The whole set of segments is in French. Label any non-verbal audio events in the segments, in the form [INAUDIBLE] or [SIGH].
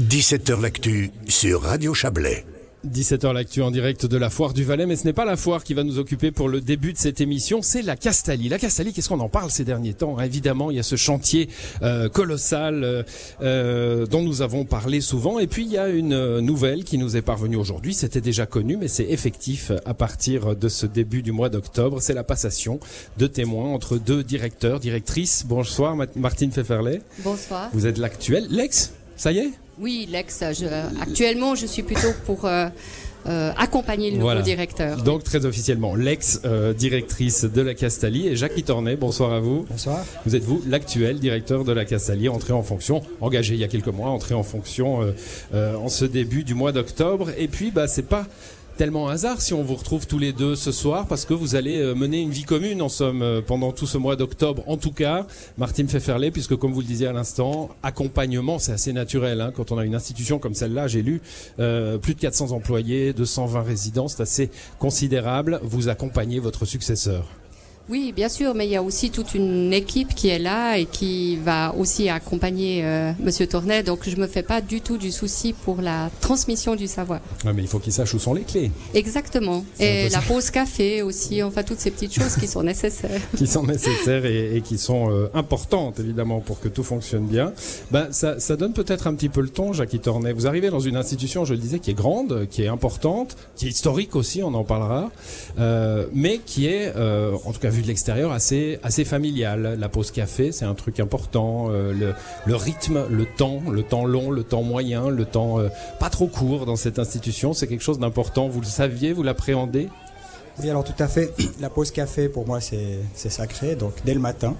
17h L'actu sur Radio Chablais. 17h l'actu en direct de la foire du Valais, mais ce n'est pas la foire qui va nous occuper pour le début de cette émission, c'est la Castalie. La Castalie, qu'est-ce qu'on en parle ces derniers temps? Hein Évidemment, il y a ce chantier euh, colossal euh, euh, dont nous avons parlé souvent, et puis il y a une nouvelle qui nous est parvenue aujourd'hui, c'était déjà connu, mais c'est effectif à partir de ce début du mois d'octobre, c'est la passation de témoins entre deux directeurs, directrices. Bonsoir Martine Pfefferlet. Bonsoir. Vous êtes l'actuel, l'ex ça y est? Oui, l'ex. actuellement, je suis plutôt pour euh, euh, accompagner le nouveau directeur. Donc très officiellement, l'ex-directrice de la Castalie et Jacques Tornet. Bonsoir à vous. Bonsoir. Vous êtes vous l'actuel directeur de la Castalie, entré en fonction, engagé il y a quelques mois, entré en fonction euh, en ce début du mois d'octobre. Et puis, bah, c'est pas tellement hasard si on vous retrouve tous les deux ce soir parce que vous allez euh, mener une vie commune en somme euh, pendant tout ce mois d'octobre. En tout cas, Martine Pfefferlet, puisque comme vous le disiez à l'instant, accompagnement, c'est assez naturel. Hein, quand on a une institution comme celle-là, j'ai lu euh, plus de 400 employés, 220 résidents, c'est assez considérable. Vous accompagnez votre successeur. Oui, bien sûr, mais il y a aussi toute une équipe qui est là et qui va aussi accompagner euh, Monsieur Tournet. Donc, je me fais pas du tout du souci pour la transmission du savoir. Ouais, mais il faut qu'il sache où sont les clés. Exactement. Et la pause café aussi. Enfin, toutes ces petites choses qui sont nécessaires. [LAUGHS] qui sont nécessaires et, qui sont euh, importantes évidemment pour que tout fonctionne bien. Ben, ça, ça donne peut-être un petit peu le ton, Jackie Tournet. Vous arrivez dans une institution, je le disais, qui est grande, qui est importante, qui est historique aussi, on en parlera, euh, mais qui est, euh, en tout cas de l'extérieur assez assez familial. La pause café, c'est un truc important. Euh, le, rythme, le temps, le temps long, le temps moyen, le temps euh, pas trop court dans cette institution, c'est quelque chose d'important. Vous le saviez, vous l'appréhendez? Oui, alors tout à fait. [CLEARS THROAT] La pause café, pour moi, c'est sacré, donc dès le matin.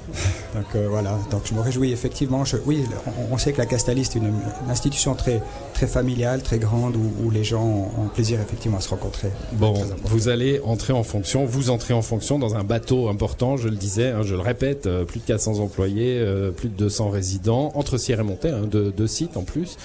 Donc euh, voilà, donc je me réjouis effectivement. Oui, on, sait que la Castaliste est une, institution très, très familiale, très grande, où, les gens ont, plaisir effectivement à se rencontrer. Bon, vous allez entrer en fonction, vous entrez en fonction dans un bateau important, je le disais, hein, je le répète, euh, plus de 400 employés, euh, plus de 200 résidents, entre Sierre et Montaigne, hein, deux, deux, sites en plus.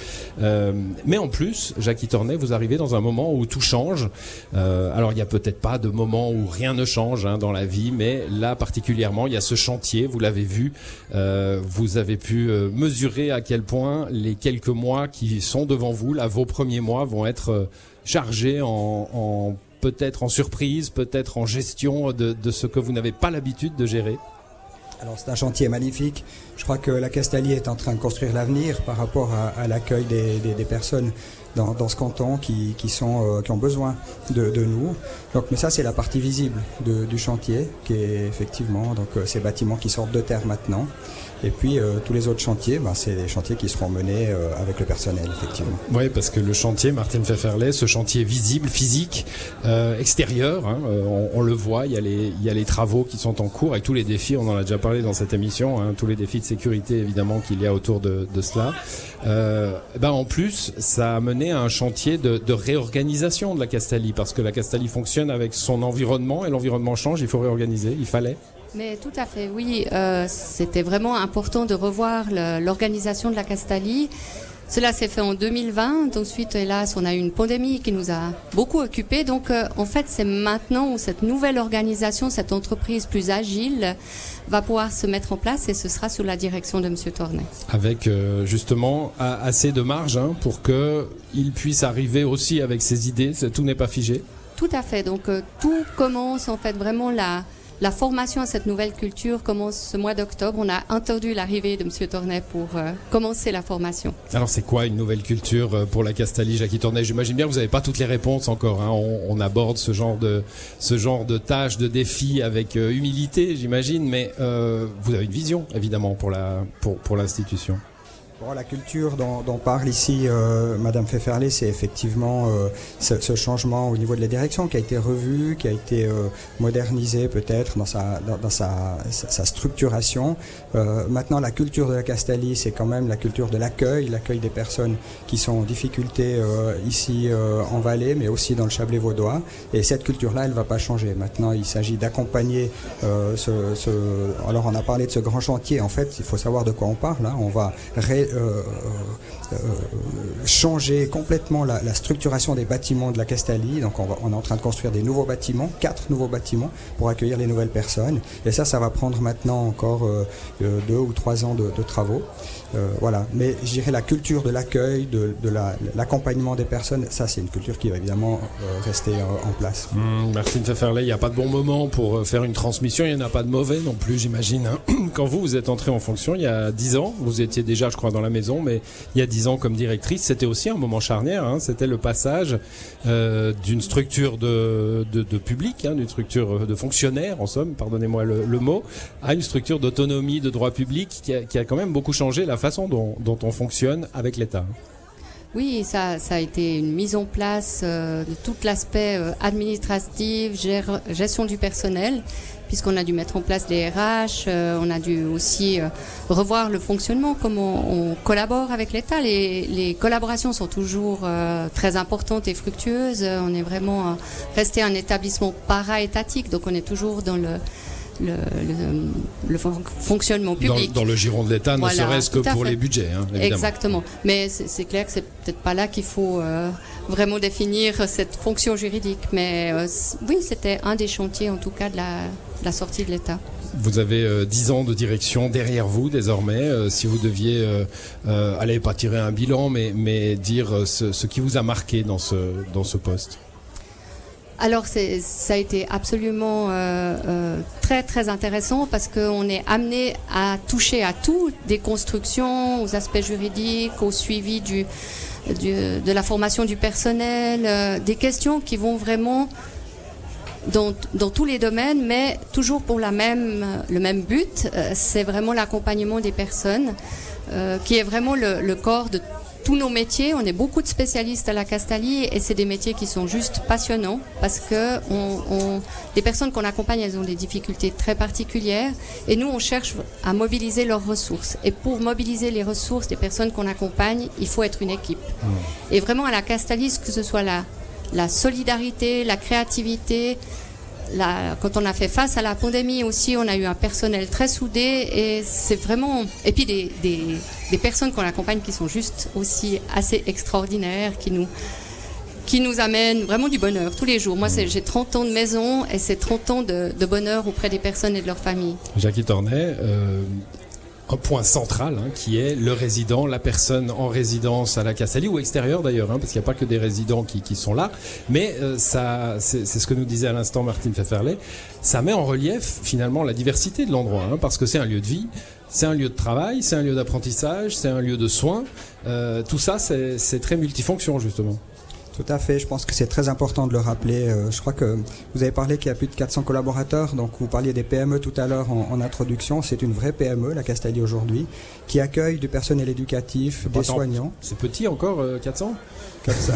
mais en plus, Jackie Tornet, vous arrivez dans un moment où tout change. alors il n'y a peut-être pas de moment où rien ne change hein, dans la vie, mais là particulièrement, il y a ce chantier, vous l'avez vu, euh, vous avez pu euh, mesurer à quel point les quelques mois qui sont devant vous, là, vos premiers mois, vont être euh, chargés en, peut-être en surprise, peut-être en gestion de, ce que vous n'avez pas l'habitude de gérer. Alors c'est un chantier magnifique. Je crois que la Castalie est en train de construire l'avenir par rapport à, l'accueil des, personnes dans, ce canton qui, sont, qui ont besoin de, de nous. Donc, mais ça, c'est la partie visible de, du chantier, qui est effectivement donc euh, ces bâtiments qui sortent de terre maintenant. Et puis euh, tous les autres chantiers, ben, c'est des chantiers qui seront menés euh, avec le personnel, effectivement. Oui, parce que le chantier, Martine Pfefferlet, ce chantier visible, physique, extérieur, hein, on, on, le voit, il y, a les, il y a les travaux qui sont en cours avec tous les défis, on en a déjà parlé dans cette émission, hein, tous les défis de sécurité évidemment qu'il y a autour de, de cela. ben, en plus, ça a mené à un chantier de, réorganisation de la Castalie, parce que la Castalie fonctionne avec son environnement et l'environnement change, il faut réorganiser, il fallait. Mais tout à fait, oui. Euh, c'était vraiment important de revoir l'organisation de la Castalie. Cela s'est fait en 2020. Ensuite, hélas, on a eu une pandémie qui nous a beaucoup occupés. Donc, euh, en fait, c'est maintenant où cette nouvelle organisation, cette entreprise plus agile, va pouvoir se mettre en place et ce sera sous la direction de M. Tournay. Avec euh, justement assez de marge hein, pour qu'il puisse arriver aussi avec ses idées. Tout n'est pas figé. Tout à fait. Donc euh, tout commence en fait vraiment la la formation à cette nouvelle culture commence ce mois d'octobre. On a entendu l'arrivée de M. Tournay pour euh, commencer la formation. Alors c'est quoi une nouvelle culture euh, pour la Castalie, Jackie Tournay J'imagine bien que vous n'avez pas toutes les réponses encore. Hein. On, aborde ce genre de ce genre de tâches, de défis avec humilité, j'imagine, mais vous avez une vision évidemment pour pour pour l'institution la culture dont, parle ici euh, Madame Pfefferley, c'est effectivement euh, ce, changement au niveau de la direction qui a été revu, qui a été euh, modernisé peut-être dans, sa, dans, sa, sa, structuration. Euh, maintenant, la culture de la Castalie, c'est quand même la culture de l'accueil, l'accueil des personnes qui sont en difficulté ici en Valais, mais aussi dans le Chablais vaudois. Et cette culture-là, elle ne va pas changer. Maintenant, il s'agit d'accompagner ce, ce, Alors, on a parlé de ce grand chantier. En fait, il faut savoir de quoi on parle. Hein. On va changer complètement la, structuration des bâtiments de la Castalie. Donc on, est en train de construire des nouveaux bâtiments, quatre nouveaux bâtiments pour accueillir les nouvelles personnes. Et ça, ça va prendre maintenant encore deux ou trois ans de, travaux. Euh, voilà. Mais je dirais la culture de l'accueil, de, l'accompagnement la, des personnes, ça c'est une culture qui va évidemment euh, rester euh, en place. Mmh, Martine Pfefferley, il n'y a pas de bon moment pour euh, faire une transmission, il n'y en a pas de mauvais non plus, j'imagine. Hein. [CLEARS THROAT] Quand vous, vous êtes entrée en fonction il y a 10 ans, vous étiez déjà, je crois, dans la maison, mais il y a 10 ans comme directrice, c'était aussi un moment charnière, hein. c'était le passage euh, d'une structure de, public, hein, d'une structure de fonctionnaire, en somme, pardonnez-moi le, le, mot, à une structure d'autonomie, de droit public qui a, quand même beaucoup changé la façon dont on fonctionne avec l'État. Oui, ça, ça a été une mise en place euh, de tout l'aspect euh, administratif, gère, gestion du personnel, puisqu'on a dû mettre en place les RH, euh, on a dû aussi euh, revoir le fonctionnement, comment on, collabore avec l'État. Les, les, collaborations sont toujours euh, très importantes et fructueuses. On est vraiment resté un établissement para-étatique, donc on est toujours dans le le, le, le, fonctionnement public. Dans, dans le giron de l'État, voilà, ne serait-ce que pour fait. les budgets. Hein, Exactement. Mais c'est clair que c'est peut-être pas là qu'il faut euh, vraiment définir cette fonction juridique. Mais euh, oui, c'était un des chantiers, en tout cas, de la, de la sortie de l'État. Vous avez euh, 10 ans de direction derrière vous désormais. Euh, si vous deviez, euh, allez pas tirer un bilan, mais, mais dire ce, ce, qui vous a marqué dans ce, dans ce poste alors ça a été absolument euh, euh, très très intéressant parce qu'on est amené à toucher à tout, des constructions, aux aspects juridiques, au suivi du, de la formation du personnel, euh, des questions qui vont vraiment dans, tous les domaines, mais toujours pour la même, le même but, c'est vraiment l'accompagnement des personnes, qui est vraiment le, le corps de tous nos métiers, on est beaucoup de spécialistes à la Castalie et c'est des métiers qui sont juste passionnants parce que on, on, les personnes qu'on accompagne, elles ont des difficultés très particulières et nous, on cherche à mobiliser leurs ressources. Et pour mobiliser les ressources des personnes qu'on accompagne, il faut être une équipe. Mmh. Et vraiment à la Castalie, que ce soit la, la solidarité, la créativité, quand on a fait face à la pandémie aussi, on a eu un personnel très soudé et c'est vraiment. Et puis des, personnes qu'on accompagne qui sont juste aussi assez extraordinaires, qui nous qui nous amènent vraiment du bonheur tous les jours. Moi, j'ai 30 ans de maison et c'est 30 ans de, bonheur auprès des personnes et de leur famille. Jackie Tornet, euh, un point central hein, qui est le résident, la personne en résidence à la Castalie ou extérieure d'ailleurs, hein, parce qu'il n'y a pas que des résidents qui, qui sont là, mais euh, ça, c'est ce que nous disait à l'instant Martine Pfefferley, ça met en relief finalement la diversité de l'endroit, hein, parce que c'est un lieu de vie, c'est un lieu de travail, c'est un lieu d'apprentissage, c'est un lieu de soins, euh, tout ça c'est très multifonction justement. Tout à fait, je pense que c'est très important de le rappeler. Euh, je crois que vous avez parlé qu'il y a plus de 400 collaborateurs, donc vous parliez des PME tout à l'heure en, en, introduction. C'est une vraie PME, la Castalie aujourd'hui, qui accueille du personnel éducatif, des soignants. C'est petit encore, euh, 400 comme ça.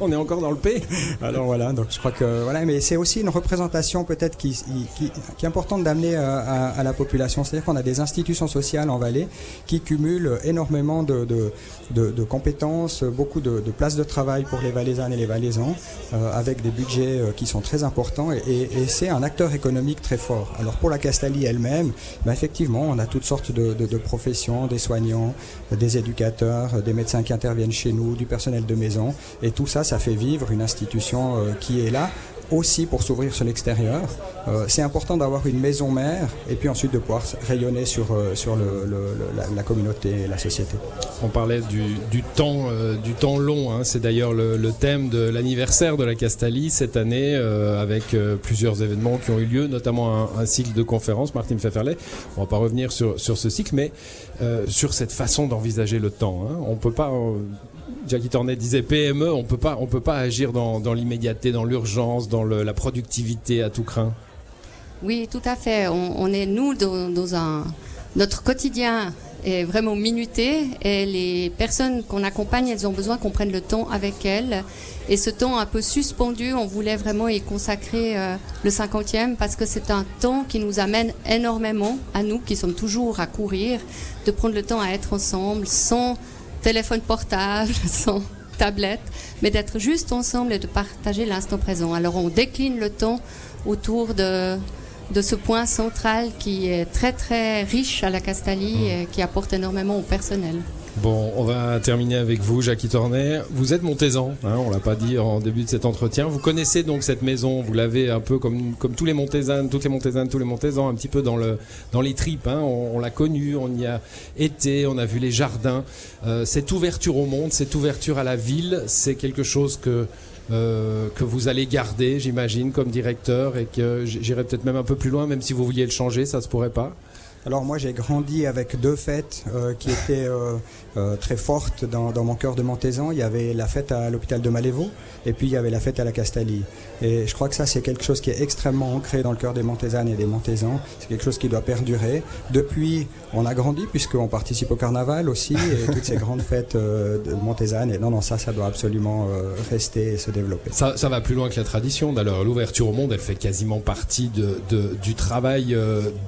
On est encore dans le P. Alors voilà, donc je crois que voilà, mais c'est aussi une représentation peut-être qui, qui, qui, est importante d'amener à, à, à, la population. C'est-à-dire qu'on a des institutions sociales en Valais qui cumulent énormément de, de, de, de compétences, beaucoup de, de places de travail pour les Valaisannes et les Valaisans, euh, avec des budgets euh, qui sont très importants et, c'est un acteur économique très fort. Alors pour la Castalie elle-même, ben effectivement, on a toutes sortes de, de, de professions, des soignants, des éducateurs, des médecins qui interviennent chez nous, du personnel de maison et tout ça, ça fait vivre une institution euh, qui est là aussi pour s'ouvrir sur l'extérieur. Euh, c'est important d'avoir une maison mère et puis ensuite de pouvoir rayonner sur, euh, sur la, communauté et la société. On parlait du, temps, euh, du temps long, hein. c'est d'ailleurs le, thème de l'anniversaire de la Castalie cette année avec plusieurs événements qui ont eu lieu, notamment un, cycle de conférences. Martine Pfefferley, on va pas revenir sur, ce cycle, mais sur cette façon d'envisager le temps. Hein. On peut pas Jackie Tornet disait PME, on peut pas, on peut pas agir dans, dans l'immédiateté, dans l'urgence, dans la productivité à tout craint. Oui, tout à fait. On, est nous dans, dans, un notre quotidien est vraiment minuté et les personnes qu'on accompagne, elles ont besoin qu'on prenne le temps avec elles. Et ce temps un peu suspendu, on voulait vraiment y consacrer euh, le cinquantième parce que c'est un temps qui nous amène énormément à nous qui sommes toujours à courir, de prendre le temps à être ensemble sans téléphone portable, [LAUGHS] sans tablette, mais d'être juste ensemble et de partager l'instant présent. Alors on décline le temps autour de, de ce point central qui est très très riche à la Castalie mmh. et qui apporte énormément au personnel. Bon, on va terminer avec vous, Jackie Tornet. Vous êtes montaisan, hein, on l'a pas dit en début de cet entretien. Vous connaissez donc cette maison, vous l'avez un peu comme, comme tous les montaisanes, toutes les montaisanes, tous les montaisans, un petit peu dans, le, dans les tripes. Hein. On, l'a connu, on y a été, on a vu les jardins. Euh, cette ouverture au monde, cette ouverture à la ville, c'est quelque chose que, euh, que vous allez garder, j'imagine, comme directeur et que j'irai peut-être même un peu plus loin, même si vous vouliez le changer, ça se pourrait pas. Alors moi j'ai grandi avec deux fêtes euh, qui étaient euh, euh, très fortes dans, dans, mon cœur de Montaisan. Il y avait la fête à l'hôpital de Malévo et puis il y avait la fête à la Castalie. Et je crois que ça c'est quelque chose qui est extrêmement ancré dans le cœur des Montaisanes et des Montaisans. C'est quelque chose qui doit perdurer. Depuis on a grandi puisqu'on participe au carnaval aussi et [LAUGHS] toutes ces grandes fêtes de Montaisanes. Et non non ça ça doit absolument rester et se développer. Ça, ça va plus loin que la tradition. D'ailleurs l'ouverture au monde elle fait quasiment partie de, de, du travail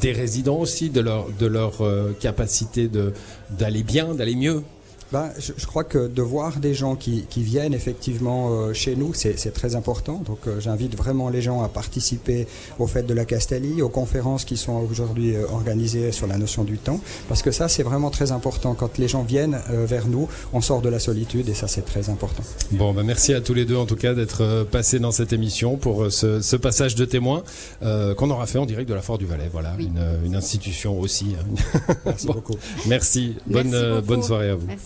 des résidents aussi de leur, de leur euh, capacité d'aller bien, d'aller mieux ben, je, je, crois que de voir des gens qui, qui viennent effectivement euh, chez nous, c'est très important. Donc euh, j'invite vraiment les gens à participer aux fêtes de la Castalie, aux conférences qui sont aujourd'hui euh, organisées sur la notion du temps, parce que ça c'est vraiment très important. Quand les gens viennent euh, vers nous, on sort de la solitude et ça c'est très important. Bon, ben, merci à tous les deux en tout cas d'être passés dans cette émission pour ce, ce passage de témoin qu'on aura fait en direct de la Fort du Valais. Voilà, oui. une, une, institution aussi. Merci [LAUGHS] bon. beaucoup. Merci. Merci bonne, bonne soirée à vous. Merci.